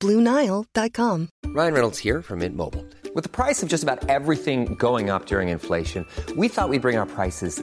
BlueNile.com. Ryan Reynolds here from Mint Mobile. With the price of just about everything going up during inflation, we thought we'd bring our prices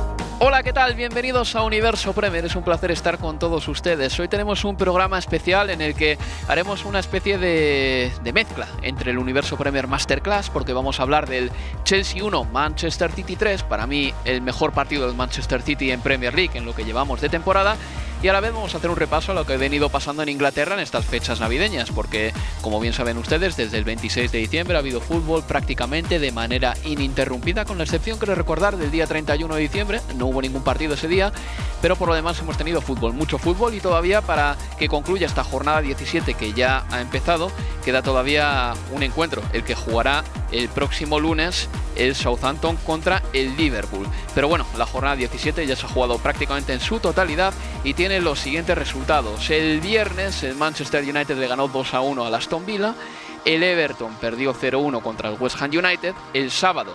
Hola, ¿qué tal? Bienvenidos a Universo Premier. Es un placer estar con todos ustedes. Hoy tenemos un programa especial en el que haremos una especie de, mezcla entre el Universo Premier Masterclass, porque vamos a hablar del Chelsea 1, Manchester City 3. Para mí, el mejor partido del Manchester City en Premier League en lo que llevamos de temporada. Y a la vez vamos a hacer un repaso a lo que ha venido pasando en Inglaterra en estas fechas navideñas, porque como bien saben ustedes, desde el 26 de diciembre ha habido fútbol prácticamente de manera ininterrumpida, con la excepción que recordar del día 31 de diciembre, no hubo ningún partido ese día, pero por lo demás hemos tenido fútbol, mucho fútbol y todavía para que concluya esta jornada 17 que ya ha empezado, queda todavía un encuentro, el que jugará el próximo lunes el Southampton contra el Liverpool. Pero bueno, la jornada 17 ya se ha jugado prácticamente en su totalidad y tiene los siguientes resultados. El viernes el Manchester United le ganó 2 a 1 al Aston Villa, el Everton perdió 0-1 contra el West Ham United, el sábado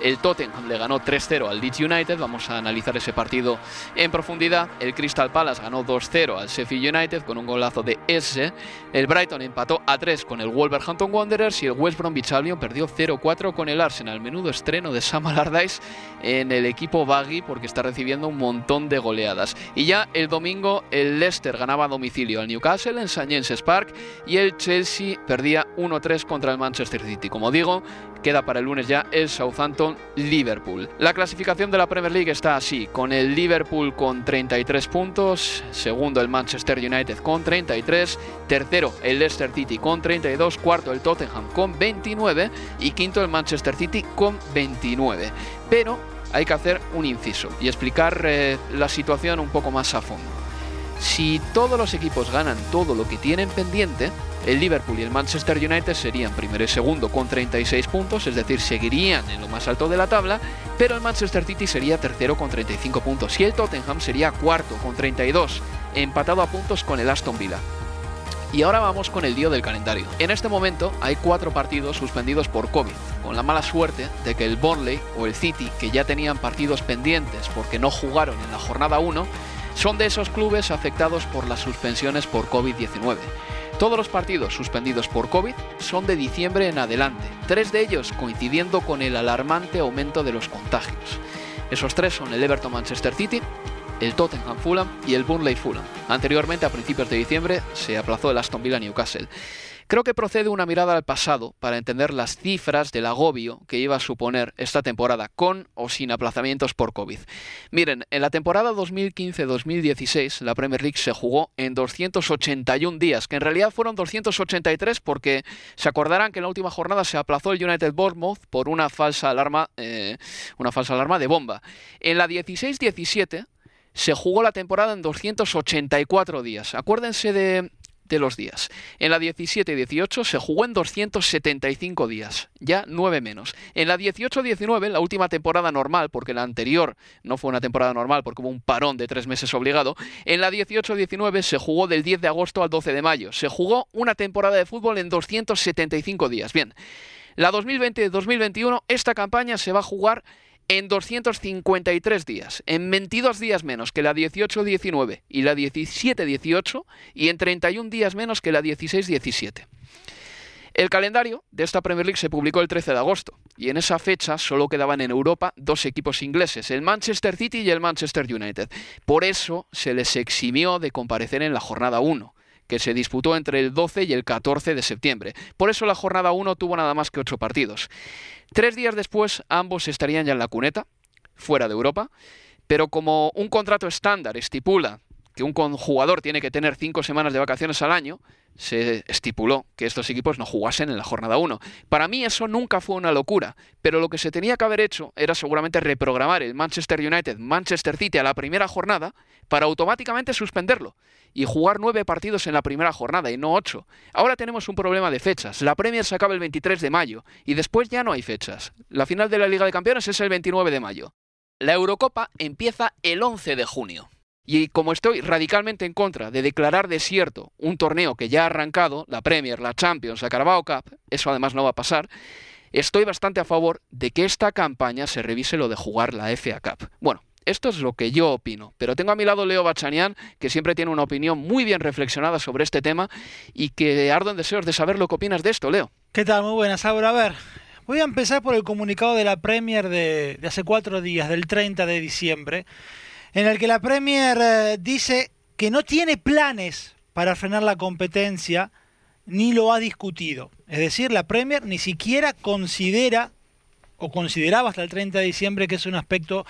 el Tottenham le ganó 3-0 al Leeds United. Vamos a analizar ese partido en profundidad. El Crystal Palace ganó 2-0 al Sheffield United con un golazo de S. El Brighton empató a 3 con el Wolverhampton Wanderers y el West Bromwich Albion perdió 0-4 con el Arsenal. Menudo estreno de Sam Allardyce en el equipo Baggy porque está recibiendo un montón de goleadas. Y ya el domingo el Leicester ganaba a domicilio al Newcastle en St James's Park y el Chelsea perdía 1-3 contra el Manchester City. Como digo, queda para el lunes ya el Southampton Liverpool. La clasificación de la Premier League está así, con el Liverpool con 33 puntos, segundo el Manchester United con 33, tercero el Leicester City con 32, cuarto el Tottenham con 29 y quinto el Manchester City con 29. Pero hay que hacer un inciso y explicar eh, la situación un poco más a fondo. Si todos los equipos ganan todo lo que tienen pendiente, el Liverpool y el Manchester United serían primero y segundo con 36 puntos, es decir, seguirían en lo más alto de la tabla, pero el Manchester City sería tercero con 35 puntos y el Tottenham sería cuarto con 32, empatado a puntos con el Aston Villa. Y ahora vamos con el lío del calendario. En este momento hay cuatro partidos suspendidos por COVID, con la mala suerte de que el Burnley o el City, que ya tenían partidos pendientes porque no jugaron en la jornada 1, son de esos clubes afectados por las suspensiones por COVID-19. Todos los partidos suspendidos por COVID son de diciembre en adelante, tres de ellos coincidiendo con el alarmante aumento de los contagios. Esos tres son el Everton Manchester City, el Tottenham Fulham y el Burnley Fulham. Anteriormente, a principios de diciembre, se aplazó el Aston Villa Newcastle. Creo que procede una mirada al pasado para entender las cifras del agobio que iba a suponer esta temporada, con o sin aplazamientos por COVID. Miren, en la temporada 2015-2016 la Premier League se jugó en 281 días, que en realidad fueron 283 porque se acordarán que en la última jornada se aplazó el United Bournemouth por una falsa alarma, eh, una falsa alarma de bomba. En la 16-17 se jugó la temporada en 284 días. Acuérdense de de los días. En la 17-18 se jugó en 275 días, ya 9 menos. En la 18-19, la última temporada normal, porque la anterior no fue una temporada normal porque hubo un parón de tres meses obligado, en la 18-19 se jugó del 10 de agosto al 12 de mayo. Se jugó una temporada de fútbol en 275 días. Bien, la 2020-2021, esta campaña se va a jugar en 253 días, en 22 días menos que la 18-19 y la 17-18 y en 31 días menos que la 16-17. El calendario de esta Premier League se publicó el 13 de agosto y en esa fecha solo quedaban en Europa dos equipos ingleses, el Manchester City y el Manchester United. Por eso se les eximió de comparecer en la jornada 1 que se disputó entre el 12 y el 14 de septiembre. Por eso la jornada 1 tuvo nada más que ocho partidos. Tres días después ambos estarían ya en la cuneta, fuera de Europa, pero como un contrato estándar estipula que un jugador tiene que tener cinco semanas de vacaciones al año, se estipuló que estos equipos no jugasen en la jornada 1. Para mí eso nunca fue una locura, pero lo que se tenía que haber hecho era seguramente reprogramar el Manchester United, Manchester City a la primera jornada para automáticamente suspenderlo y jugar nueve partidos en la primera jornada y no ocho. Ahora tenemos un problema de fechas. La Premier se acaba el 23 de mayo y después ya no hay fechas. La final de la Liga de Campeones es el 29 de mayo. La Eurocopa empieza el 11 de junio. Y como estoy radicalmente en contra de declarar desierto un torneo que ya ha arrancado, la Premier, la Champions, la Carabao Cup, eso además no va a pasar, estoy bastante a favor de que esta campaña se revise lo de jugar la FA Cup. Bueno, esto es lo que yo opino, pero tengo a mi lado Leo Bachanian, que siempre tiene una opinión muy bien reflexionada sobre este tema y que ardo en deseos de saber lo que opinas de esto, Leo. ¿Qué tal? Muy buenas, Ahora, A ver, voy a empezar por el comunicado de la Premier de hace cuatro días, del 30 de diciembre en el que la Premier eh, dice que no tiene planes para frenar la competencia ni lo ha discutido. Es decir, la Premier ni siquiera considera o consideraba hasta el 30 de diciembre que es un aspecto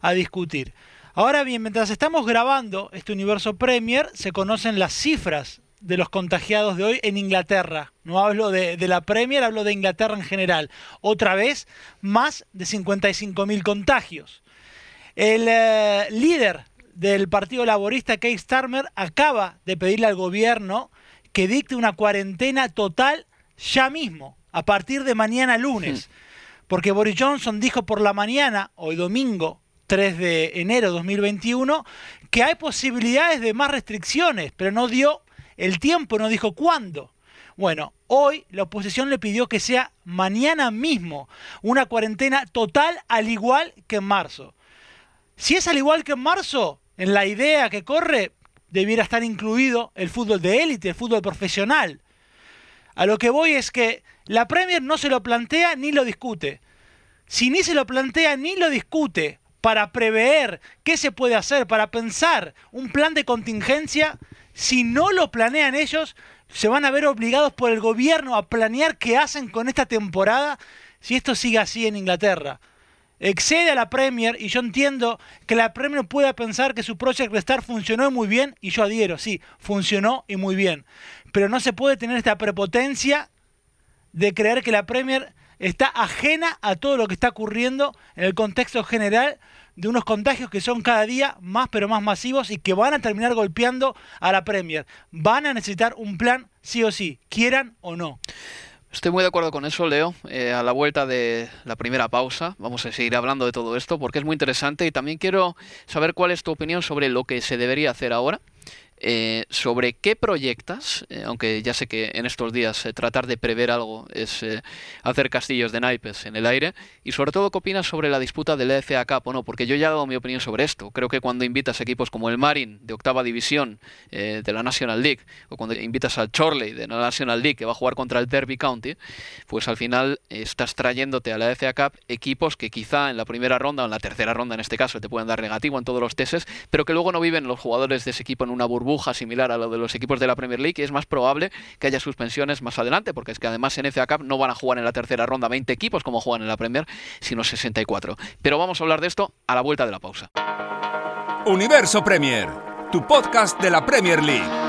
a discutir. Ahora bien, mientras estamos grabando este universo Premier, se conocen las cifras de los contagiados de hoy en Inglaterra. No hablo de, la Premier, hablo de Inglaterra en general. Otra vez, más de 55.000 contagios. El eh, líder del Partido Laborista, Keir Starmer, acaba de pedirle al gobierno que dicte una cuarentena total ya mismo, a partir de mañana lunes. Porque Boris Johnson dijo por la mañana, hoy domingo, 3 de enero de 2021, que hay posibilidades de más restricciones, pero no dio el tiempo, no dijo cuándo. Bueno, hoy la oposición le pidió que sea mañana mismo una cuarentena total al igual que en marzo. Si es al igual que en marzo, en la idea que corre, debiera estar incluido el fútbol de élite, el fútbol profesional. A lo que voy es que la Premier no se lo plantea ni lo discute. Si ni se lo plantea ni lo discute para prever qué se puede hacer, para pensar un plan de contingencia, si no lo planean ellos, se van a ver obligados por el gobierno a planear qué hacen con esta temporada si esto sigue así en Inglaterra excede a la Premier y yo entiendo que la Premier pueda pensar que su Project Restart funcionó muy bien y yo adhiero, sí, funcionó y muy bien. Pero no se puede tener esta prepotencia de creer que la Premier está ajena a todo lo que está ocurriendo en el contexto general de unos contagios que son cada día más pero más masivos y que van a terminar golpeando a la Premier. Van a necesitar un plan sí o sí, quieran o no. Estoy muy de acuerdo con eso, Leo. Eh, a la vuelta de la primera pausa vamos a seguir hablando de todo esto porque es muy interesante y también quiero saber cuál es tu opinión sobre lo que se debería hacer ahora eh, sobre qué proyectas, eh, aunque ya sé que en estos días eh, tratar de prever algo es hacer castillos de naipes en el aire, y sobre todo qué opinas sobre la disputa del FA Cup o no, porque yo ya he dado mi opinión sobre esto. Creo que cuando invitas equipos como el Marin de octava división de la National League, o cuando invitas al Chorley de la National League que va a jugar contra el Derby County, pues al final estás trayéndote a la FA Cup equipos que quizá en la primera ronda o en la tercera ronda en este caso te pueden dar negativo en todos los testes, pero que luego no viven los jugadores de ese equipo en una burbuja similar a lo de los equipos de la Premier League y es más probable que haya suspensiones más adelante, porque es que además en FA Cup no van a jugar en la tercera ronda 20 equipos como juegan en la Premier, sino 64. Pero vamos a hablar de esto a la vuelta de la pausa. Universo Premier, tu podcast de la Premier League.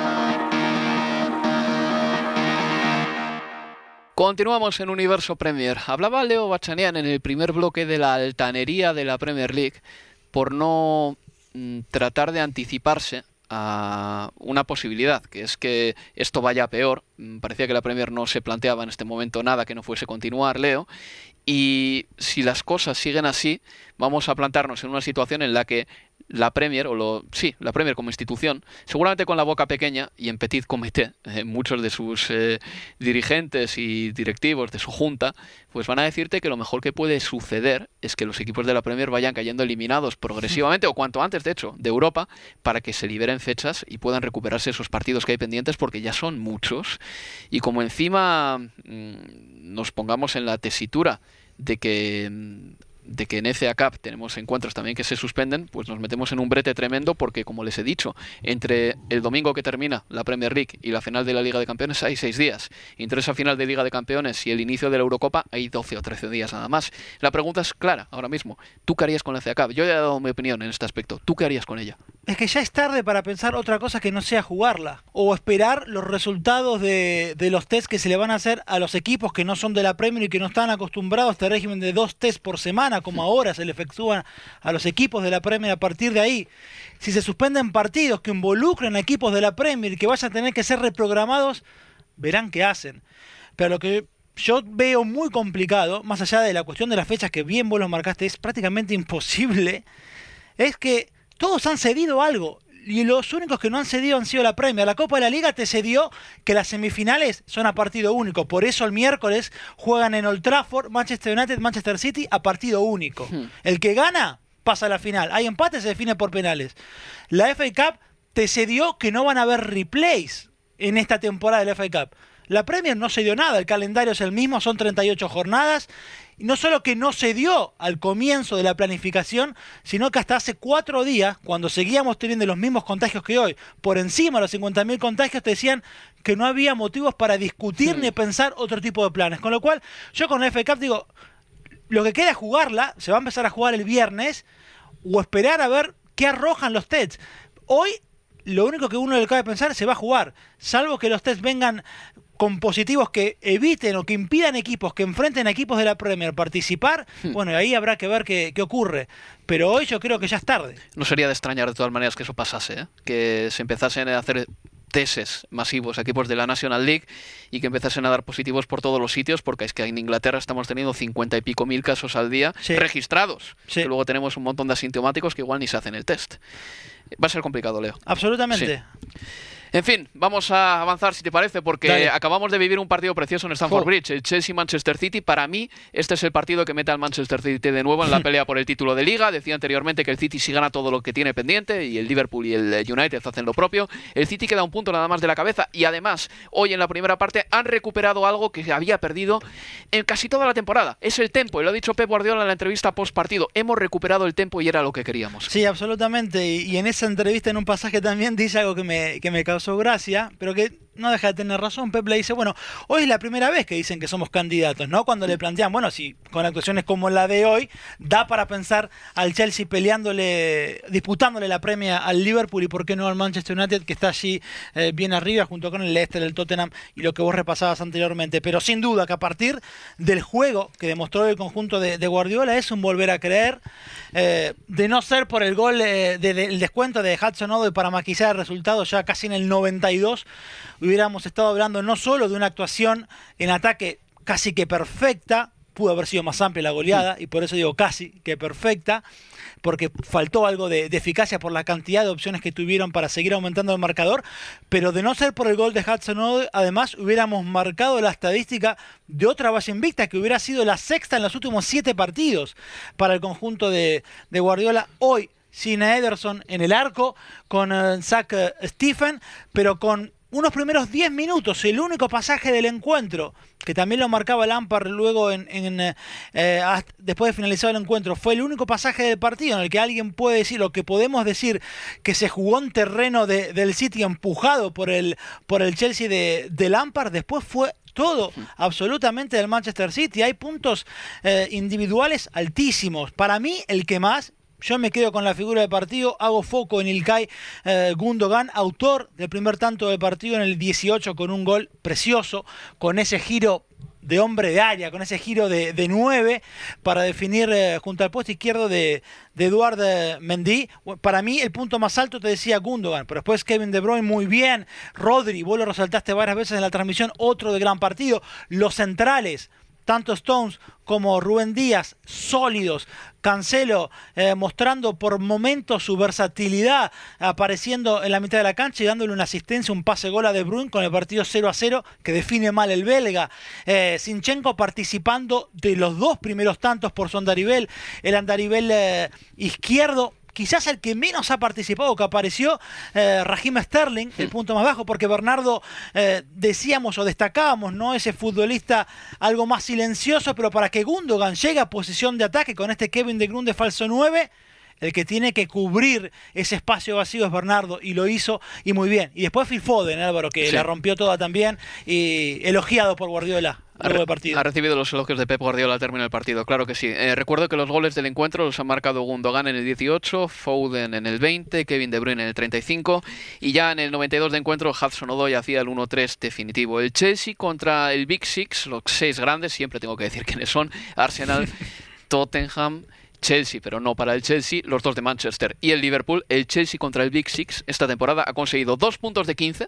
Continuamos en Universo Premier. Hablaba Leo Bachanian en el primer bloque de la altanería de la Premier League por no mm, tratar de anticiparse a una posibilidad, que es que esto vaya peor. Mm, parecía que la Premier no se planteaba en este momento nada que no fuese continuar, Leo. Y si las cosas siguen así, vamos a plantarnos en una situación en la que la Premier, o lo, sí, la Premier como institución, seguramente con la boca pequeña y en petit comité, eh, muchos de sus eh, dirigentes y directivos de su junta, pues van a decirte que lo mejor que puede suceder es que los equipos de la Premier vayan cayendo eliminados progresivamente, o cuanto antes, de hecho, de Europa, para que se liberen fechas y puedan recuperarse esos partidos que hay pendientes, porque ya son muchos. Y como encima mm, nos pongamos en la tesitura de que mm, de que en FA Cup tenemos encuentros también que se suspenden, pues nos metemos en un brete tremendo porque, como les he dicho, entre el domingo que termina la Premier League y la final de la Liga de Campeones hay seis días. Entre esa final de Liga de Campeones y el inicio de la Eurocopa hay 12 o 13 días nada más. La pregunta es clara ahora mismo. ¿Tú qué harías con la FA Cup? Yo ya he dado mi opinión en este aspecto. ¿Tú qué harías con ella? Es que ya es tarde para pensar otra cosa que no sea jugarla. O esperar los resultados de, de los test que se le van a hacer a los equipos que no son de la Premier y que no están acostumbrados a este régimen de dos test por semana, como ahora se le efectúan a los equipos de la Premier a partir de ahí. Si se suspenden partidos que involucren a equipos de la Premier y que vayan a tener que ser reprogramados, verán qué hacen. Pero lo que yo veo muy complicado, más allá de la cuestión de las fechas que bien vos lo marcaste, es prácticamente imposible, es que todos han cedido algo. Y los únicos que no han cedido han sido la Premier. La Copa de la Liga te cedió que las semifinales son a partido único. Por eso el miércoles juegan en Old Trafford, Manchester United, Manchester City a partido único. El que gana pasa a la final. Hay empate, se define por penales. La FA Cup te cedió que no van a haber replays en esta temporada de la FA Cup. La Premier no se dio nada, el calendario es el mismo, son 38 jornadas. Y no solo que no se dio al comienzo de la planificación, sino que hasta hace cuatro días, cuando seguíamos teniendo los mismos contagios que hoy, por encima de los 50.000 contagios, te decían que no había motivos para discutir ni pensar otro tipo de planes. Con lo cual, yo con la FA Cup digo, lo que queda es jugarla, se va a empezar a jugar el viernes, o esperar a ver qué arrojan los tests. Hoy lo único que uno le cabe pensar se va a jugar, salvo que los tests vengan con positivos que eviten o que impidan equipos que enfrenten a equipos de la Premier participar, bueno, ahí habrá que ver qué, qué, ocurre. Pero hoy yo creo que ya es tarde. No sería de extrañar de todas maneras que eso pasase, ¿eh? que se empezasen a hacer teses masivos a equipos de la National League y que empezasen a dar positivos por todos los sitios, porque es que en Inglaterra estamos teniendo cincuenta y pico mil casos al día Sí. registrados. Sí. Que luego tenemos un montón de asintomáticos que igual ni se hacen el test. Va a ser complicado, Leo. Absolutamente. En fin, vamos a avanzar si te parece, porque Dale. acabamos de vivir un partido precioso en Stamford. Bridge, el Chelsea-Manchester City. Para mí, este es el partido que mete al Manchester City de nuevo en la pelea por el título de liga. Decía anteriormente que el City sí gana todo lo que tiene pendiente y el Liverpool y el United hacen lo propio. El City queda un punto nada más de la cabeza y además, hoy en la primera parte han recuperado algo que había perdido en casi toda la temporada. Es el tempo, y lo ha dicho Pep Guardiola en la entrevista post partido. Hemos recuperado el tempo y era lo que queríamos. Sí, absolutamente. Y, y en esa entrevista, en un pasaje también dice algo que me, que me causó gracia, pero que no deja de tener razón. Pep le dice, bueno, hoy es la primera vez que dicen que somos candidatos, ¿no? Cuando le plantean, bueno, si con actuaciones como la de hoy, da para pensar al Chelsea peleándole, disputándole la premia al Liverpool y por qué no al Manchester United, que está allí eh, bien arriba, junto con el Leicester, el Tottenham y lo que vos repasabas anteriormente. Pero sin duda que a partir del juego que demostró el conjunto de, Guardiola es un volver a creer, eh, de no ser por el gol, eh, de- del descuento de Hudson Odoi para maquillar el resultado ya casi en el 92, hubiéramos estado hablando no solo de una actuación en ataque casi que perfecta, pudo haber sido más amplia la goleada, y por eso digo casi que perfecta, porque faltó algo de, de eficacia por la cantidad de opciones que tuvieron para seguir aumentando el marcador, pero de no ser por el gol de Hudson Odoi, además hubiéramos marcado la estadística de otra base invicta, que hubiera sido la sexta en los últimos siete partidos para el conjunto de, de Guardiola. Hoy, sin Ederson en el arco, con eh, Zach eh, Stephen, pero con unos primeros 10 minutos, el único pasaje del encuentro, que también lo marcaba Lampard luego en, en, eh, después de finalizado el encuentro, fue el único pasaje del partido en el que alguien puede decir, o que podemos decir, que se jugó en terreno de- del City empujado por el, por el Chelsea de, de Lampard, después fue todo absolutamente del Manchester City. Hay puntos eh, individuales altísimos. Para mí, el que más, yo me quedo con la figura de partido, hago foco en Ilkay eh, Gundogan, autor del primer tanto de partido en el 18 con un gol precioso, con ese giro de hombre de área, con ese giro de, de 9 para definir eh, junto al puesto izquierdo de, de Eduard eh, Mendy. Para mí el punto más alto te decía Gundogan, pero después Kevin De Bruyne muy bien, Rodri, vos lo resaltaste varias veces en la transmisión, otro de gran partido, los centrales tanto Stones como Rubén Díaz, sólidos. Cancelo eh, mostrando por momentos su versatilidad, apareciendo en la mitad de la cancha y dándole una asistencia, un pase gol a De Bruyne con el partido 0 a 0 que define mal el belga. Eh, Sinchenko participando de los dos primeros tantos por su andarivel, el andarivel eh, izquierdo quizás el que menos ha participado, que apareció eh, Sterling, el punto más bajo, porque Bernardo eh, decíamos o destacábamos, ¿no? Ese futbolista algo más silencioso, pero para que Gundogan llegue a posición de ataque con este Kevin de Grun de falso 9, el que tiene que cubrir ese espacio vacío es Bernardo y lo hizo y muy bien. Y después Phil Foden, Álvaro, que la rompió toda también y elogiado por Guardiola. Ha, ha, recibido los elogios de Pep Guardiola al término del partido, claro que sí. Eh, recuerdo que los goles del encuentro los han marcado Gundogan en el 18, Foden en el 20, Kevin De Bruyne en el 35 y ya en el 92 de encuentro Hudson Odoi hacía el 1-3 definitivo. El Chelsea contra el Big Six, los seis grandes, siempre tengo que decir quiénes son, Arsenal, Tottenham, Chelsea, pero no para el Chelsea, los dos de Manchester y el Liverpool. El Chelsea contra el Big Six esta temporada ha conseguido dos puntos de 15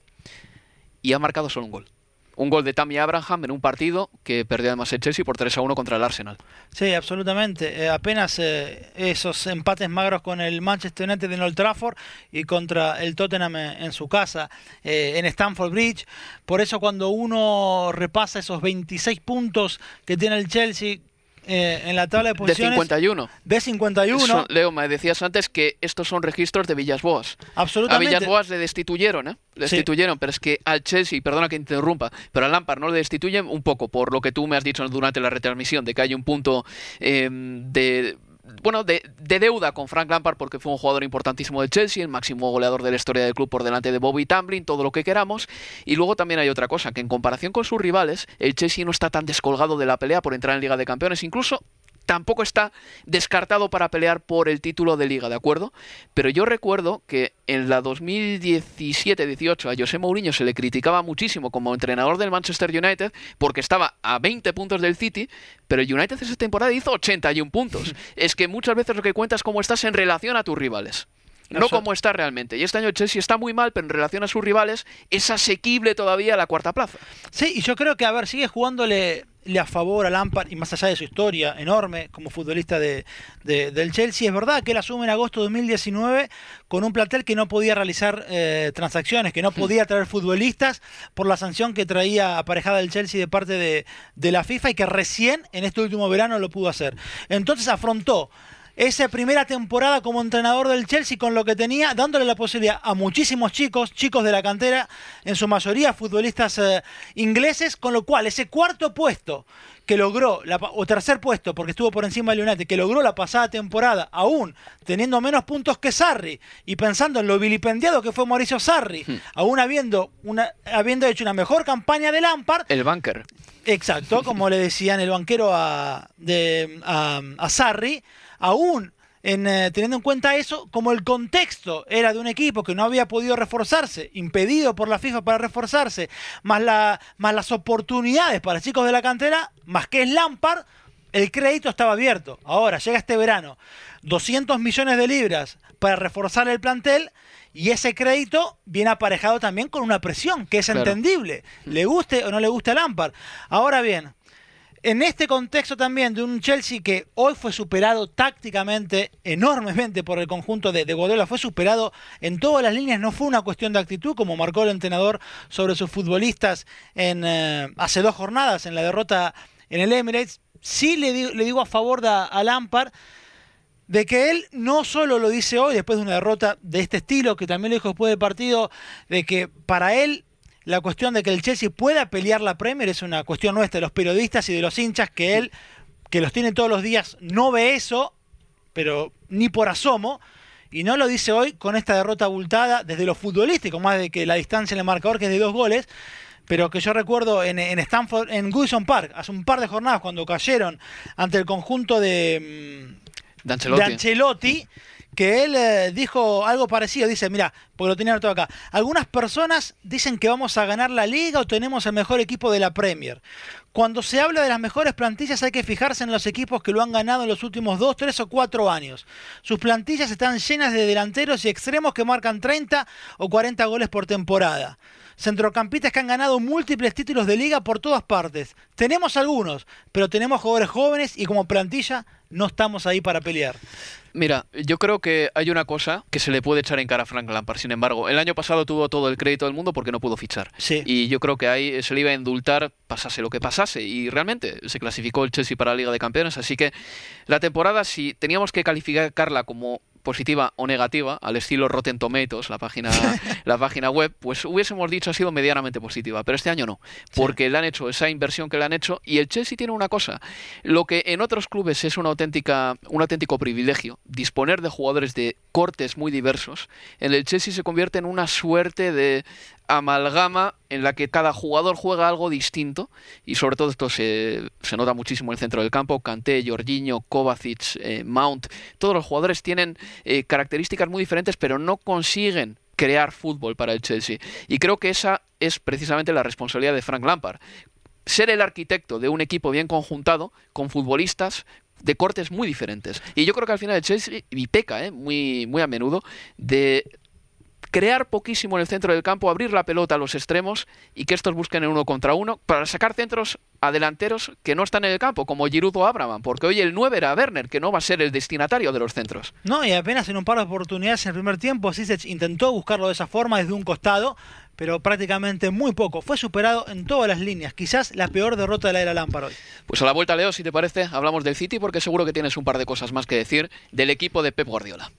y ha marcado solo un gol un gol de Tammy Abraham en un partido que perdió además el Chelsea por 3 a 1 contra el Arsenal. Sí, absolutamente. Eh, apenas eh, esos empates magros con el Manchester United en Old Trafford y contra el Tottenham en, su casa, eh, en Stamford Bridge. Por eso cuando uno repasa esos 26 puntos que tiene el Chelsea eh, en la tabla de posiciones. De 51. De 51. Leo, me decías antes que estos son registros de Villas Boas. Absolutamente. A Villas Boas le destituyeron, ¿eh? Le destituyeron, pero es que al Chelsea, perdona que interrumpa, pero al Lampard no le destituyen un poco por lo que tú me has dicho durante la retransmisión, de que hay un punto eh, de bueno, de, deuda con Frank Lampard porque fue un jugador importantísimo del Chelsea, el máximo goleador de la historia del club por delante de Bobby Tamblyn, todo lo que queramos. Y luego también hay otra cosa, que en comparación con sus rivales, el Chelsea no está tan descolgado de la pelea por entrar en Liga de Campeones, incluso tampoco está descartado para pelear por el título de liga, ¿de acuerdo? Pero yo recuerdo que en la 2017-18 a José Mourinho se le criticaba muchísimo como entrenador del Manchester United porque estaba a 20 puntos del City, pero el United esa temporada hizo 81 puntos. es que muchas veces lo que cuentas es cómo estás en relación a tus rivales. No como está realmente. Y este año Chelsea está muy mal, pero en relación a sus rivales es asequible todavía a la cuarta plaza. Sí, y yo creo que, a ver, sigue jugándole a favor a Lampard y más allá de su historia enorme como futbolista de, del Chelsea, es verdad que él asume en agosto de 2019 con un plantel que no podía realizar eh, transacciones, que no podía traer futbolistas por la sanción que traía aparejada el Chelsea de parte de, de la FIFA y que recién en este último verano lo pudo hacer. Entonces afrontó esa primera temporada como entrenador del Chelsea con lo que tenía, dándole la posibilidad a muchísimos chicos, chicos de la cantera, en su mayoría futbolistas eh, ingleses, con lo cual ese cuarto puesto que logró, o tercer puesto, porque estuvo por encima del United, que logró la pasada temporada, aún teniendo menos puntos que Sarri, y pensando en lo vilipendiado que fue Mauricio Sarri, hmm. aún habiendo, una, habiendo hecho una mejor campaña de Lampard. El banker. Exacto, como le decían el banquero a, de, a Sarri aún en, eh, teniendo en cuenta eso, como el contexto era de un equipo que no había podido reforzarse, impedido por la FIFA para reforzarse, más, la, más las oportunidades para chicos de la cantera, más que es Lampard, el crédito estaba abierto. Ahora, llega este verano, 200 millones de libras para reforzar el plantel y ese crédito viene aparejado también con una presión, que es entendible, le guste o no le guste a Lampard. Ahora bien, en este contexto también de un Chelsea que hoy fue superado tácticamente enormemente por el conjunto de, de Guardiola, fue superado en todas las líneas, no fue una cuestión de actitud como marcó el entrenador sobre sus futbolistas en, eh, hace dos jornadas en la derrota en el Emirates. Sí le digo, le digo a favor de, a Lampard de que él no solo lo dice hoy después de una derrota de este estilo, que también lo dijo después del partido, de que para él la cuestión de que el Chelsea pueda pelear la Premier es una cuestión nuestra, de los periodistas y de los hinchas, que él, que los tiene todos los días, no ve eso, pero ni por asomo. Y no lo dice hoy con esta derrota abultada desde lo futbolístico, más de que la distancia en el marcador, que es de dos goles, pero que yo recuerdo en, en Stanford, en Goodison Park, hace un par de jornadas, cuando cayeron ante el conjunto de, mm, de Ancelotti que él eh, dijo algo parecido. Dice, mira, porque lo tenía todo acá. Algunas personas dicen que vamos a ganar la liga o tenemos el mejor equipo de la Premier. Cuando se habla de las mejores plantillas hay que fijarse en los equipos que lo han ganado en los últimos 2, 3 o 4 años. Sus plantillas están llenas de delanteros y extremos que marcan 30 o 40 goles por temporada centrocampistas que han ganado múltiples títulos de liga por todas partes. Tenemos algunos, pero tenemos jugadores jóvenes y como plantilla no estamos ahí para pelear. Mira, yo creo que hay una cosa que se le puede echar en cara a Frank Lampard. Sin embargo, el año pasado tuvo todo el crédito del mundo porque no pudo fichar. Sí. Y yo creo que ahí se le iba a indultar pasase lo que pasase. Y realmente se clasificó el Chelsea para la Liga de Campeones. Así que la temporada, si teníamos que calificarla como positiva o negativa, al estilo Rotten Tomatoes, la página, la página web, pues hubiésemos dicho ha sido medianamente positiva. Pero este año no, porque le han hecho esa inversión que le han hecho y el Chelsea tiene una cosa, lo que en otros clubes es una auténtica, un auténtico privilegio, disponer de jugadores de cortes muy diversos, en el Chelsea se convierte en una suerte de amalgama en la que cada jugador juega algo distinto y sobre todo esto se, se nota muchísimo en el centro del campo, Kanté, Jorginho, Kovacic, eh, Mount, todos los jugadores tienen eh, características muy diferentes pero no consiguen crear fútbol para el Chelsea y creo que esa es precisamente la responsabilidad de Frank Lampard ser el arquitecto de un equipo bien conjuntado con futbolistas de cortes muy diferentes. Y yo creo que al final el Chelsea, y peca eh, muy, muy a menudo, de crear poquísimo en el centro del campo, abrir la pelota a los extremos y que estos busquen en uno contra uno para sacar centros a delanteros que no están en el campo, como Giroud o Abraham, porque hoy el 9 era Werner, que no va a ser el destinatario de los centros. No, y apenas en un par de oportunidades en el primer tiempo, Sisech intentó buscarlo de esa forma desde un costado, pero prácticamente muy poco. Fue superado en todas las líneas. Quizás la peor derrota de la era Lampard hoy. Pues a la vuelta, Leo, si te parece, hablamos del City, porque seguro que tienes un par de cosas más que decir del equipo de Pep Guardiola.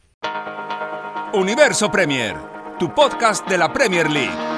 Universo Premier, tu podcast de la Premier League.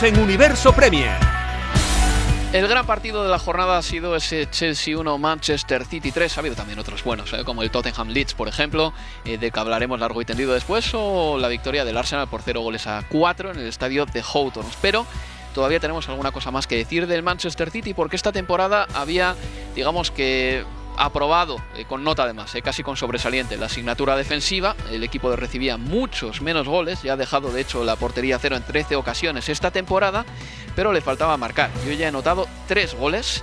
En Universo Premier. El gran partido de la jornada ha sido ese Chelsea 1, Manchester City 3. Ha habido también otros buenos, ¿eh? como el Tottenham Leeds, por ejemplo, eh, de que hablaremos largo y tendido después, o la victoria del Arsenal por 0 goles a 4 en el estadio de Houghton. Pero todavía tenemos alguna cosa más que decir del Manchester City, porque esta temporada había, digamos que aprobado eh, con nota además, eh, casi con sobresaliente, la asignatura defensiva. El equipo recibía muchos menos goles, ya ha dejado de hecho la portería cero en 13 ocasiones esta temporada, pero le faltaba marcar. Yo ya he notado tres goles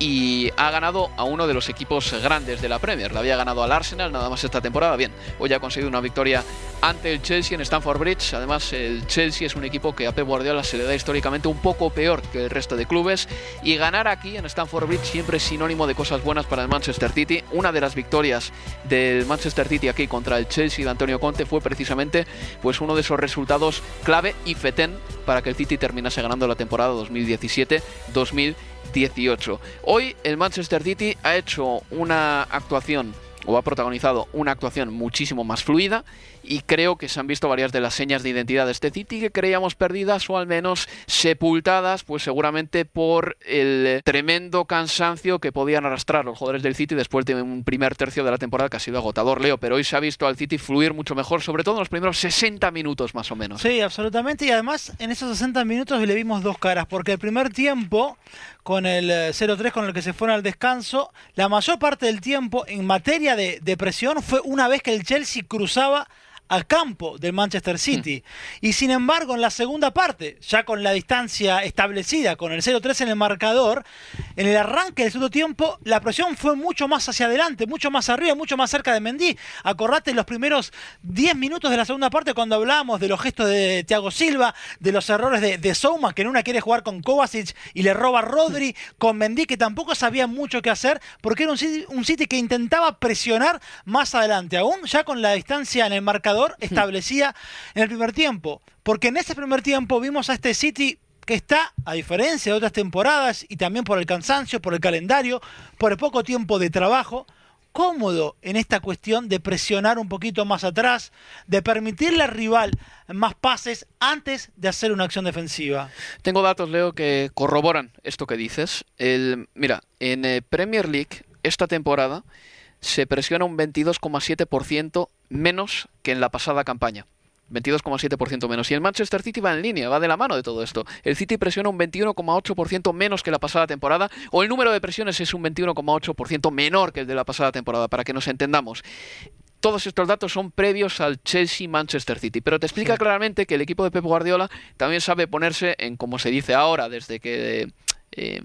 y ha ganado a uno de los equipos grandes de la Premier. Le había ganado al Arsenal nada más esta temporada. Bien, hoy ha conseguido una victoria ante el Chelsea en Stamford Bridge. Además, el Chelsea es un equipo que a Pep Guardiola se le da históricamente un poco peor que el resto de clubes y ganar aquí en Stamford Bridge siempre es sinónimo de cosas buenas para el Manchester City. Una de las victorias del Manchester City aquí contra el Chelsea de Antonio Conte fue precisamente pues uno de esos resultados clave y fetén para que el City terminase ganando la temporada 2017-2018. Hoy el Manchester City ha hecho una actuación o ha protagonizado una actuación muchísimo más fluida y creo que se han visto varias de las señas de identidad de este City que creíamos perdidas o al menos sepultadas, pues seguramente por el tremendo cansancio que podían arrastrar los jugadores del City después de un primer tercio de la temporada que ha sido agotador, Leo, pero hoy se ha visto al City fluir mucho mejor, sobre todo en los primeros 60 minutos más o menos. Sí, absolutamente, y además en esos 60 minutos le vimos dos caras, porque el primer tiempo, con el 0-3 eh, con el que se fueron al descanso, la mayor parte del tiempo en materia de, de presión fue una vez que el Chelsea cruzaba al campo del Manchester City. Mm. Y sin embargo, en la segunda parte, ya con la distancia establecida, con el 0-3 en el marcador, en el arranque del segundo tiempo, la presión fue mucho más hacia adelante, mucho más arriba, mucho más cerca de Mendy. Acordate los primeros 10 minutos de la segunda parte cuando hablábamos de los gestos de Thiago Silva, de los errores de, de Souma, que en una quiere jugar con Kovacic y le roba a Rodri, con Mendy, que tampoco sabía mucho qué hacer, porque era un un City que intentaba presionar más adelante, aún ya con la distancia en el marcador establecía en el primer tiempo. Porque en ese primer tiempo vimos a este City que está, a diferencia de otras temporadas, y también por el cansancio, por el calendario, por el poco tiempo de trabajo, cómodo en esta cuestión de presionar un poquito más atrás, de permitirle al rival más pases antes de hacer una acción defensiva. Tengo datos, Leo, que corroboran esto que dices. El, mira, en eh, Premier League esta temporada se presiona un 22,7% menos que en la pasada campaña. 22,7% menos. Y el Manchester City va en línea, va de la mano de todo esto. El City presiona un 21,8% menos que la pasada temporada, o el número de presiones es un 21,8% menor que el de la pasada temporada, para que nos entendamos. Todos estos datos son previos al Chelsea-Manchester City, pero te explica claramente que el equipo de Pep Guardiola también sabe ponerse en, como se dice ahora, desde que eh,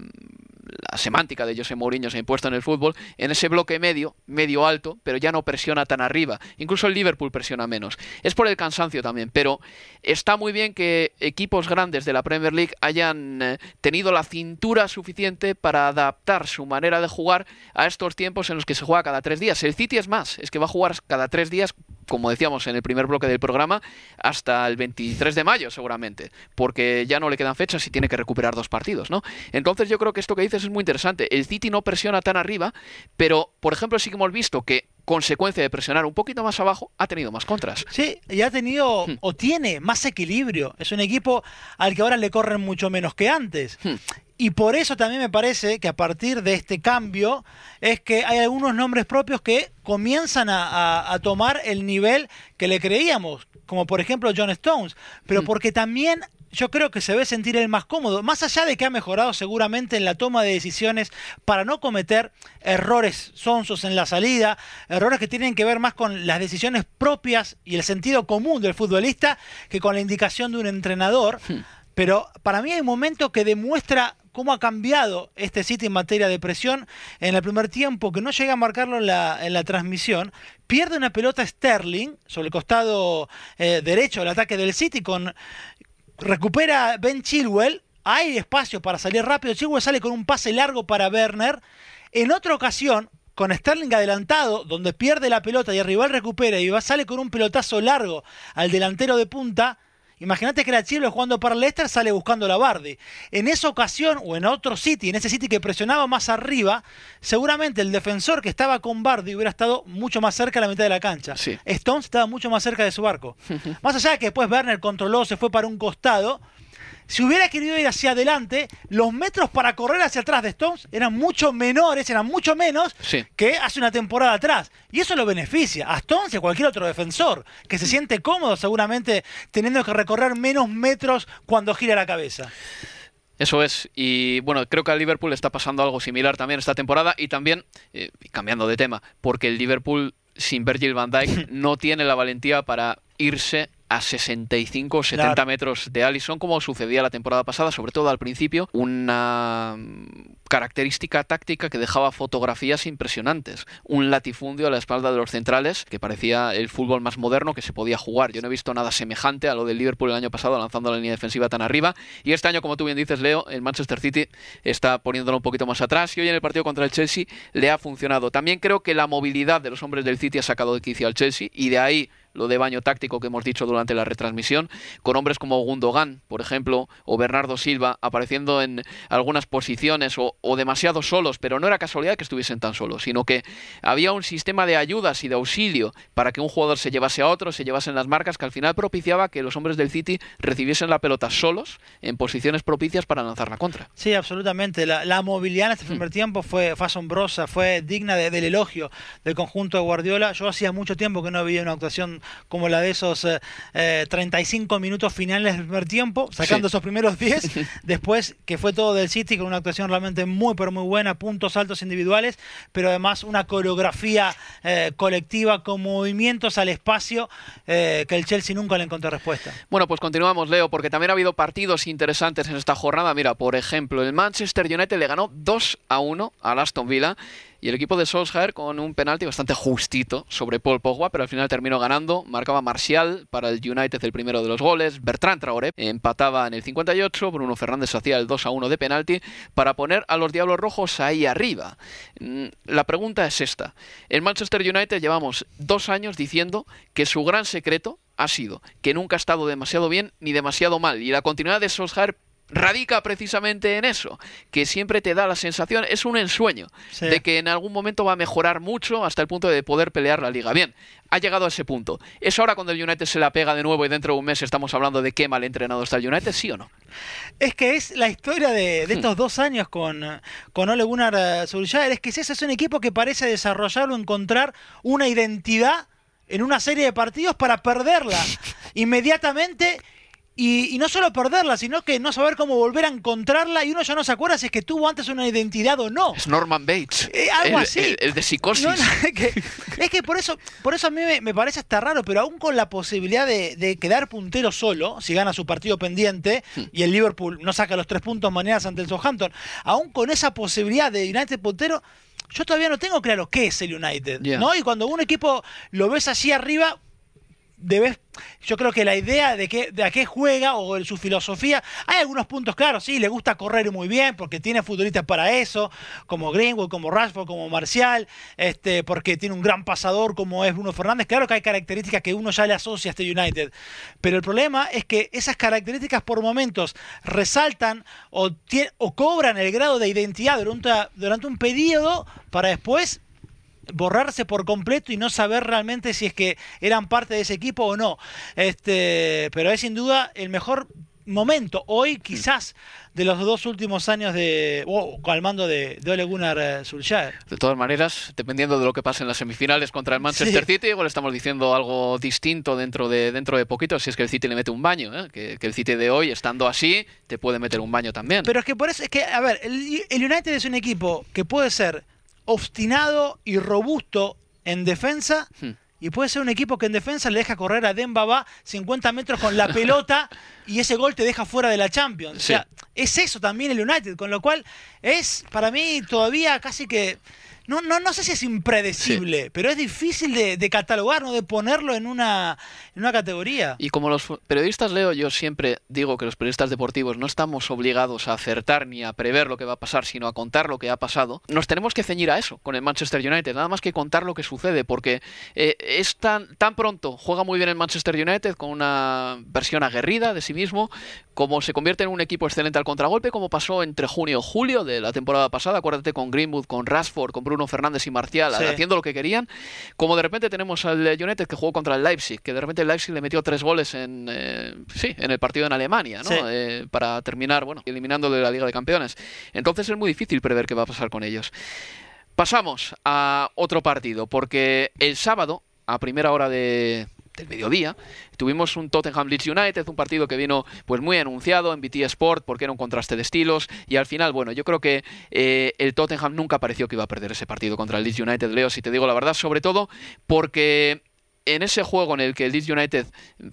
la semántica de José Mourinho se ha impuesto en el fútbol, en ese bloque medio, medio alto, pero ya no presiona tan arriba. Incluso el Liverpool presiona menos. Es por el cansancio también, pero está muy bien que equipos grandes de la Premier League hayan eh, tenido la cintura suficiente para adaptar su manera de jugar a estos tiempos en los que se juega cada tres días. El City es más, es que va a jugar cada tres días como decíamos en el primer bloque del programa, hasta el 23 de mayo seguramente, porque ya no le quedan fechas y tiene que recuperar dos partidos, ¿no? Entonces yo creo que esto que dices es muy interesante. El City no presiona tan arriba, pero por ejemplo sí que hemos visto que consecuencia de presionar un poquito más abajo, ha tenido más contras. Sí, y ha tenido hmm. o tiene más equilibrio. Es un equipo al que ahora le corren mucho menos que antes. Hmm. Y por eso también me parece que a partir de este cambio es que hay algunos nombres propios que comienzan a, tomar el nivel que le creíamos, como por ejemplo John Stones, pero mm. porque también yo creo que se ve sentir el más cómodo, más allá de que ha mejorado seguramente en la toma de decisiones para no cometer errores sonsos en la salida, errores que tienen que ver más con las decisiones propias y el sentido común del futbolista que con la indicación de un entrenador. Hmm. Pero para mí hay un momento que demuestra cómo ha cambiado este City en materia de presión en el primer tiempo, que no llega a marcarlo en la, transmisión. Pierde una pelota Sterling sobre el costado eh, derecho del ataque del City con recupera Ben Chilwell. Hay espacio para salir rápido. Chilwell sale con un pase largo para Werner. En otra ocasión, con Sterling adelantado, donde pierde la pelota y el rival recupera y va, sale con un pelotazo largo al delantero de punta, Imagínate que era Chile jugando para Leicester, sale buscando la Bardi. En esa ocasión, o en otro City, en ese City que presionaba más arriba, seguramente el defensor que estaba con Bardi hubiera estado mucho más cerca de la mitad de la cancha. Stones estaba mucho más cerca de su barco. más allá de que después Werner controló, se fue para un costado, si hubiera querido ir hacia adelante, los metros para correr hacia atrás de Stones eran mucho menores, eran mucho menos que hace una temporada atrás. Y eso lo beneficia a Stones y a cualquier otro defensor, que se siente cómodo seguramente teniendo que recorrer menos metros cuando gira la cabeza. Eso es, y bueno, creo que al Liverpool está pasando algo similar también esta temporada y también, eh, cambiando de tema, porque el Liverpool sin Virgil van Dijk no tiene la valentía para irse a 65 o 70 Claro. metros de Allison, como sucedía la temporada pasada, sobre todo al principio, una característica táctica que dejaba fotografías impresionantes. Un latifundio a la espalda de los centrales que parecía el fútbol más moderno que se podía jugar. Yo no he visto nada semejante a lo del Liverpool el año pasado, lanzando la línea defensiva tan arriba. Y este año, como tú bien dices, Leo, el Manchester City está poniéndolo un poquito más atrás y hoy en el partido contra el Chelsea le ha funcionado. También creo que la movilidad de los hombres del City ha sacado de quicio al Chelsea y de ahí lo de baño táctico que hemos dicho durante la retransmisión, con hombres como Gundogan, por ejemplo, o Bernardo Silva apareciendo en algunas posiciones o, o demasiado solos, pero no era casualidad que estuviesen tan solos, sino que había un sistema de ayudas y de auxilio para que un jugador se llevase a otro, se llevasen las marcas, que al final propiciaba que los hombres del City recibiesen la pelota solos en posiciones propicias para lanzar la contra. Sí, absolutamente. La, la movilidad en este primer tiempo fue, fue asombrosa, fue digna de- del elogio del conjunto de Guardiola. Yo hacía mucho tiempo que no veía una actuación como la de esos eh, eh, 35 minutos finales del primer tiempo, sacando Sí. esos primeros 10, después que fue todo del City con una actuación realmente muy, pero muy buena, puntos altos individuales, pero además una coreografía eh, colectiva con movimientos al espacio eh, que el Chelsea nunca le encontró respuesta. Bueno, pues continuamos, Leo, porque también ha habido partidos interesantes en esta jornada. Mira, por ejemplo, el Manchester United le ganó 2 a 1 al Aston Villa. Y el equipo de Solskjaer con un penalti bastante justito sobre Paul Pogba, pero al final terminó ganando. Marcaba Marcial para el United el primero de los goles. Bertrand Traoré empataba en el 58. Bruno Fernández hacía el 2 a 1 de penalti para poner a los Diablos Rojos ahí arriba. Mm, La pregunta es esta. En Manchester United llevamos dos años diciendo que su gran secreto ha sido que nunca ha estado demasiado bien ni demasiado mal. Y la continuidad de Solskjaer radica precisamente en eso, que siempre te da la sensación, es un ensueño, Sí. de que en algún momento va a mejorar mucho hasta el punto de poder pelear la liga. Bien, ha llegado a ese punto. ¿Es ahora cuando el United se la pega de nuevo y dentro de un mes estamos hablando de qué mal entrenado está el United, sí o no? Es que es la historia de, de estos dos años con, con Ole Gunnar eh, Solskjaer. Es que ese es un equipo que parece desarrollar o encontrar una identidad en una serie de partidos para perderla inmediatamente. Y, y no solo perderla, sino que no saber cómo volver a encontrarla. Y uno ya no se acuerda si es que tuvo antes una identidad o no. Es Norman Bates. Eh, algo el, así. el- el de psicosis. No, no, es, que, es que por eso, por eso a mí me, me parece hasta raro, pero aún con la posibilidad de, de quedar puntero solo, si gana su partido pendiente y el Liverpool no saca los tres puntos mañana ante el Southampton, aún con esa posibilidad de United puntero, yo todavía no tengo claro qué es el United. ¿no? Y cuando un equipo lo ves así arriba, debes yo creo que la idea de que de a qué juega o su filosofía hay algunos puntos claros sí le gusta correr muy bien porque tiene futbolistas para eso como Greenwood como Rashford como Marcial este porque tiene un gran pasador como es Bruno Fernández. Claro que hay características que uno ya le asocia a este United pero el problema es que esas características por momentos resaltan o, tie- o cobran el grado de identidad durante, durante un periodo para después borrarse por completo y no saber realmente si es que eran parte de ese equipo o no. Este, pero es sin duda el mejor momento hoy quizás de los dos últimos años de o al mando de, de Ole Gunnar eh, Solskjaer. De todas maneras, dependiendo de lo que pase en las semifinales contra el Manchester Sí. City, igual estamos diciendo algo distinto dentro de dentro de poquito, si es que el City le mete un baño, ¿eh? que, que el City de hoy, estando así, te puede meter un baño también. Pero es que por eso es que, a ver, el, el United es un equipo que puede ser obstinado y robusto en defensa. Hmm. Y puede ser un equipo que en defensa le deja correr a Dembaba 50 metros con la pelota y ese gol te deja fuera de la Champions. O sea, es eso también el United, con lo cual es para mí todavía casi que no, no, no sé si es impredecible, pero es difícil de, de catalogar, ¿no? de ponerlo en una, en una categoría. Y como los periodistas leo, yo siempre digo que los periodistas deportivos no estamos obligados a acertar ni a prever lo que va a pasar, sino a contar lo que ha pasado. Nos tenemos que ceñir a eso con el Manchester United, nada más que contar lo que sucede, porque eh, es tan, tan pronto, juega muy bien el Manchester United con una versión aguerrida de sí mismo, como se convierte en un equipo excelente al contragolpe, como pasó entre junio y julio de la temporada pasada, acuérdate con Greenwood, con Rashford, con Bruno Fernández y Marcial, Sí. haciendo lo que querían, como de repente tenemos al United que jugó contra el Leipzig, que de repente el Leipzig le metió tres goles en, eh, sí, en el partido en Alemania, ¿no? Sí. Eh, para terminar, bueno, eliminándolo de la Liga de Campeones. Entonces es muy difícil prever qué va a pasar con ellos. Pasamos a otro partido, porque el sábado, a primera hora de, del mediodía, tuvimos un Tottenham Leeds United, un partido que vino pues muy anunciado en BT Sport porque era un contraste de estilos. Y al final, bueno, yo creo que eh, el Tottenham nunca pareció que iba a perder ese partido contra el Leeds United, Leo, si te digo la verdad, sobre todo porque en ese juego en el que el Leeds United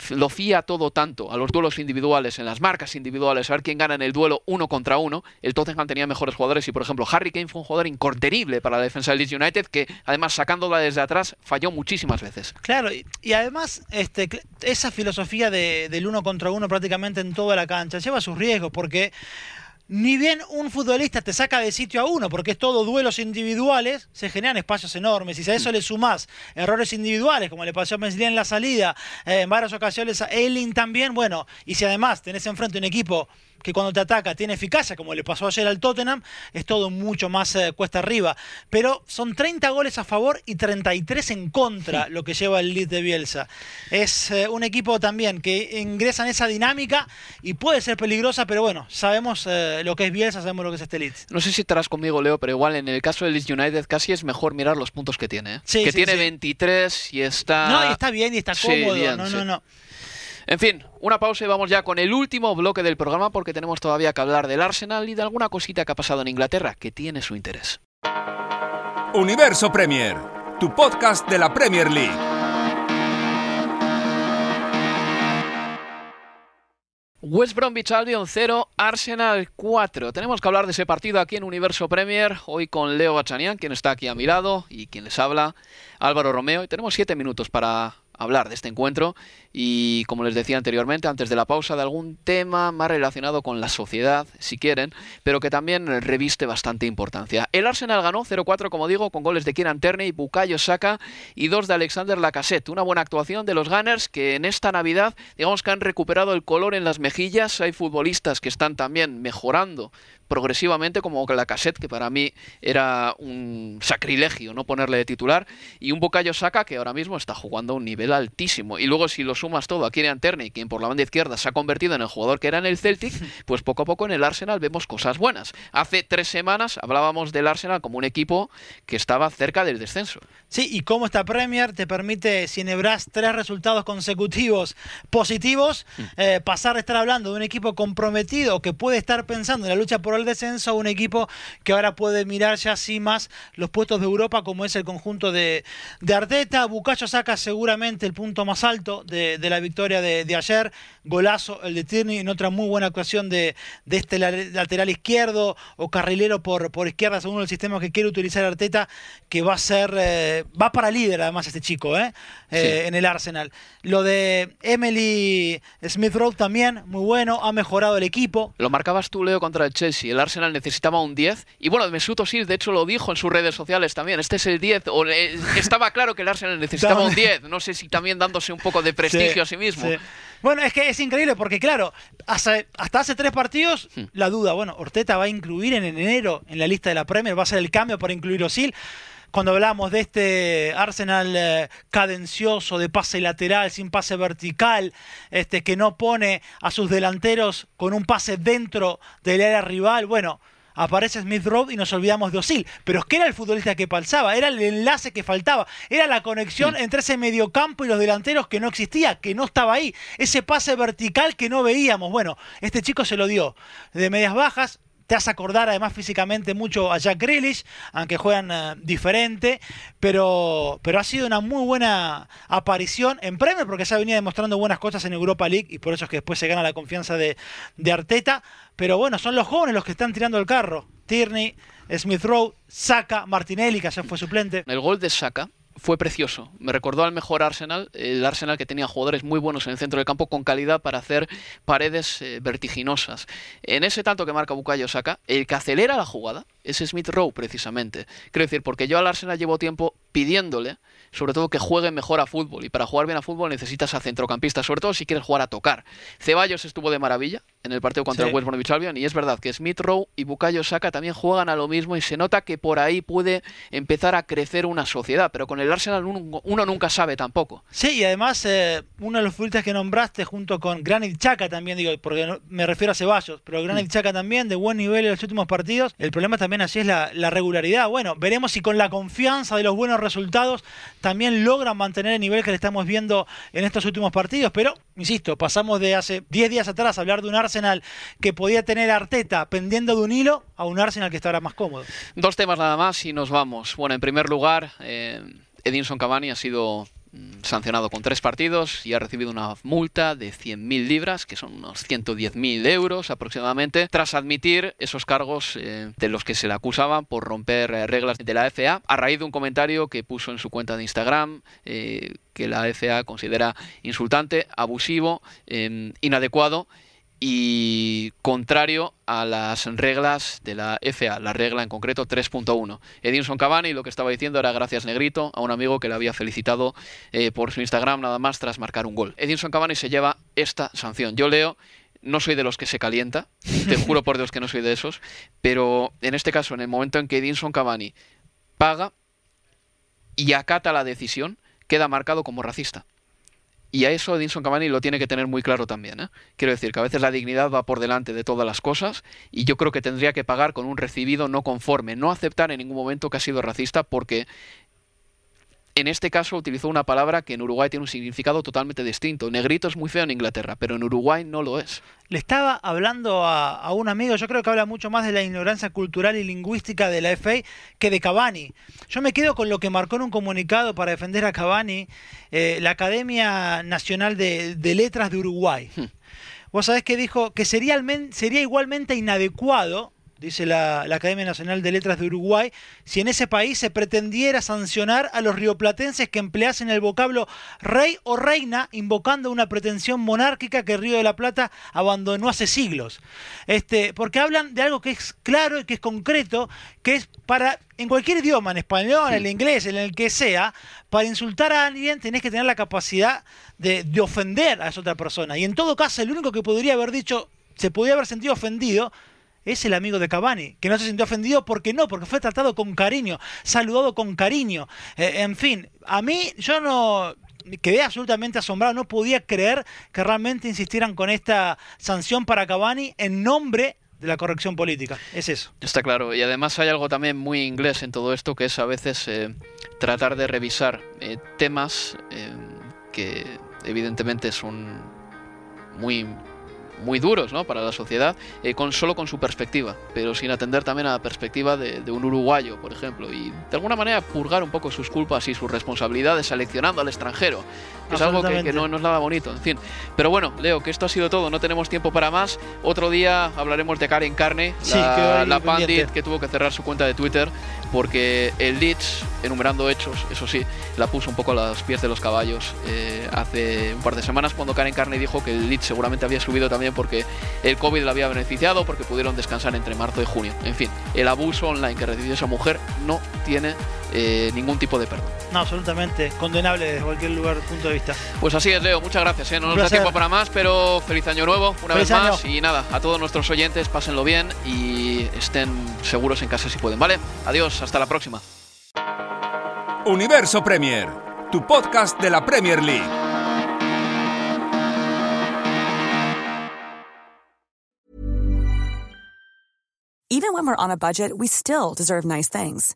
lo fía todo tanto a los duelos individuales, en las marcas individuales, a ver quién gana en el duelo uno contra uno, el Tottenham tenía mejores jugadores y, por ejemplo, Harry Kane fue un jugador inconterible para la defensa del Leeds United que, además, sacándola desde atrás, falló muchísimas veces. Claro, y, además este, esa filosofía de, del uno contra uno prácticamente en toda la cancha lleva sus riesgos porque ni bien un futbolista te saca de sitio a uno, porque es todo duelos individuales, se generan espacios enormes. Y si a eso le sumás errores individuales, como le pasó a en la salida, eh, en varias ocasiones a Eiling también, bueno, y si además tenés enfrente un equipo que cuando te ataca tiene eficacia, como le pasó ayer al Tottenham, es todo mucho más eh, cuesta arriba. Pero son 30 goles a favor y 33 en contra lo que lleva el lead de Bielsa. Es eh, un equipo también que ingresa en esa dinámica y puede ser peligrosa, pero bueno, sabemos eh, lo que es Bielsa, sabemos lo que es este lead. No sé si estarás conmigo, Leo, pero igual en el caso del Leeds United casi es mejor mirar los puntos que tiene. que tiene 23 y está... No, y está bien y está cómodo. no, no, no. En fin, una pausa y vamos ya con el último bloque del programa porque tenemos todavía que hablar del Arsenal y de alguna cosita que ha pasado en Inglaterra que tiene su interés. Universo Premier, tu podcast de la Premier League. West Bromwich Albion 0, Arsenal 4. Tenemos que hablar de ese partido aquí en Universo Premier, hoy con Leo Bachanian, quien está aquí a mi lado, y quien les habla, Álvaro Romeo. Y tenemos siete minutos para hablar de este encuentro y como les decía anteriormente, antes de la pausa, de algún tema más relacionado con la sociedad, si quieren, pero que también reviste bastante importancia. El Arsenal ganó 0-4, como digo, con goles de Kieran Terney, Bukayo Saka y dos de Alexander Lacazette. Una buena actuación de los Gunners que en esta Navidad, digamos que han recuperado el color en las mejillas. Hay futbolistas que están también mejorando progresivamente, como la cassette, que para mí era un sacrilegio no ponerle de titular, y un Bukayo Saka que ahora mismo está jugando a un nivel altísimo. Y luego si lo sumas todo a Kieran Terney, quien por la banda izquierda se ha convertido en el jugador que era en el Celtic, pues poco a poco en el Arsenal vemos cosas buenas. Hace tres semanas hablábamos del Arsenal como un equipo que estaba cerca del descenso. Sí, y cómo esta Premier te permite, si enhebras tres resultados consecutivos positivos, mm. eh, pasar a estar hablando de un equipo comprometido que puede estar pensando en la lucha por el descenso a un equipo que ahora puede mirar ya así más los puestos de Europa como es el conjunto de, de Arteta. Bucayo saca seguramente el punto más alto de, la victoria de, ayer. Golazo el de Tierney en otra muy buena actuación de, este lateral izquierdo o carrilero por, por izquierda según el sistema que quiere utilizar Arteta que va a ser, eh, va para líder además este chico ¿eh? eh en el Arsenal. Lo de Emily Smith Rowe también, muy bueno, ha mejorado el equipo. Lo marcabas tú, Leo, contra el Chelsea. El Arsenal necesitaba un 10. Y bueno, Mesut Özil, de hecho, lo dijo en sus redes sociales también. Este es el 10. O, estaba claro que el Arsenal necesitaba un 10. No sé si también dándose un poco de prestigio a sí mismo. Bueno, es que es increíble porque, claro, hasta, hasta hace tres partidos, hmm. la duda, bueno, Orteta va a incluir en enero en la lista de la Premier, va a ser el cambio para incluir Osil cuando hablamos de este Arsenal eh, cadencioso de pase lateral, sin pase vertical, este, que no pone a sus delanteros con un pase dentro del área rival, bueno, aparece Smith Rowe y nos olvidamos de Osil. Pero es que era el futbolista que palzaba, era el enlace que faltaba, era la conexión entre ese mediocampo y los delanteros que no existía, que no estaba ahí, ese pase vertical que no veíamos. Bueno, este chico se lo dio de medias bajas, te hace acordar además físicamente mucho a Jack Grealish, aunque juegan eh, diferente, pero, pero ha sido una muy buena aparición en Premier porque ya venía demostrando buenas cosas en Europa League y por eso es que después se gana la confianza de, de Arteta. Pero bueno, son los jóvenes los que están tirando el carro. Tierney, Smith Rowe, Saka, Martinelli, que ya fue suplente. El gol de Saka fue precioso. Me recordó al mejor Arsenal, el Arsenal que tenía jugadores muy buenos en el centro del campo con calidad para hacer paredes eh, vertiginosas. En ese tanto que marca Bukayo Saka, el que acelera la jugada es Smith Rowe precisamente. Quiero decir, porque yo al Arsenal llevo tiempo pidiéndole, sobre todo que juegue mejor a fútbol y para jugar bien a fútbol necesitas a centrocampistas, sobre todo si quieres jugar a tocar. Ceballos estuvo de maravilla en el partido contra el West Bromwich Albion y es verdad que Smith Rowe y Bukayo Saka también juegan a lo mismo y se nota que por ahí puede empezar a crecer una sociedad, pero con el Arsenal uno, nunca sabe tampoco. Sí, y además eh, uno de los futbolistas que nombraste junto con Granit Chaka también, digo, porque me refiero a Ceballos, pero Granit Chaka mm. también de buen nivel en los últimos partidos. El problema también así es la, la regularidad. Bueno, veremos si con la confianza de los buenos resultados también logran mantener el nivel que le estamos viendo en estos últimos partidos, pero insisto, pasamos de hace 10 días atrás a hablar de un Arsenal que podía tener Arteta pendiendo de un hilo a un Arsenal que está ahora más cómodo. Dos temas nada más y nos vamos. Bueno, en primer lugar, eh, Edinson Cavani ha sido sancionado con tres partidos y ha recibido una multa de 100.000 libras, que son unos 110.000 euros aproximadamente, tras admitir esos cargos eh, de los que se le acusaban por romper eh, reglas de la FA, a. Raíz de un comentario que puso en su cuenta de Instagram, eh, que la FA considera insultante, abusivo, inadecuado y contrario a las reglas de la FA, la regla en concreto 3.1. Edinson Cavani lo que estaba diciendo era gracias Negrito a un amigo que le había felicitado eh, por su Instagram nada más tras marcar un gol. Edinson Cavani se lleva esta sanción. Yo leo no soy de los que se calienta, te juro por Dios que no soy de esos, pero en este caso, en el momento en que Edinson Cavani paga y acata la decisión, queda marcado como racista. Y a eso Edinson Cavani lo tiene que tener muy claro también. ¿eh? Quiero decir que a veces la dignidad va por delante de todas las cosas y yo creo que tendría que pagar con un recibido no conforme, no aceptar en ningún momento que ha sido racista porque en este caso utilizó una palabra que en Uruguay tiene un significado totalmente distinto. Negrito es muy feo en Inglaterra, pero en Uruguay no lo es. Le estaba hablando a, un amigo, yo creo que habla mucho más de la ignorancia cultural y lingüística de la FA que de Cavani. Yo me quedo con lo que marcó en un comunicado para defender a Cavani eh, la Academia Nacional de, Letras de Uruguay. Hmm. Vos sabés que dijo que sería, sería igualmente inadecuado dice la, Academia Nacional de Letras de Uruguay, si en ese país se pretendiera sancionar a los rioplatenses que empleasen el vocablo rey o reina, invocando una pretensión monárquica que Río de la Plata abandonó hace siglos. Este, porque hablan de algo que es claro y que es concreto, que es para, en cualquier idioma, en español, en el inglés, en el que sea, para insultar a alguien tenés que tener la capacidad de, de ofender a esa otra persona. Y en todo caso, el único que podría haber dicho, se podría haber sentido ofendido, es el amigo de Cavani, que no se sintió ofendido porque no, porque fue tratado con cariño, saludado con cariño. Eh, en fin, a mí yo no quedé absolutamente asombrado, no podía creer que realmente insistieran con esta sanción para Cavani en nombre de la corrección política. Es eso. Está claro. Y además hay algo también muy inglés en todo esto, que es a veces eh, tratar de revisar eh, temas que evidentemente son muy muy duros ¿no? para la sociedad, eh, con, solo con su perspectiva, pero sin atender también a la perspectiva de, un uruguayo, por ejemplo, y de alguna manera purgar un poco sus culpas y sus responsabilidades seleccionando al extranjero, que es algo que, no, no, es nada bonito, en fin. Pero bueno, Leo, que esto ha sido todo, no tenemos tiempo para más. Otro día hablaremos de Karen Carne, la, la pandit que tuvo que cerrar su cuenta de Twitter porque el Leeds, enumerando hechos, eso sí, la puso un poco a los pies de los caballos eh, hace un par de semanas cuando Karen Carney dijo que el Leeds seguramente había subido también porque el COVID la había beneficiado, porque pudieron descansar entre marzo y junio. En fin, el abuso online que recibió esa mujer no tiene eh, ningún tipo de perdón. No, absolutamente condenable desde cualquier lugar, punto de vista. Pues así es, Leo, muchas gracias. ¿eh? No nos da tiempo para más, pero feliz año nuevo una vez más. Y nada, a todos nuestros oyentes, pásenlo bien y estén seguros en casa si pueden, ¿vale? Adiós, hasta la próxima. Universo Premier, tu podcast de la Premier League. Even when we're on a budget, we still deserve nice things.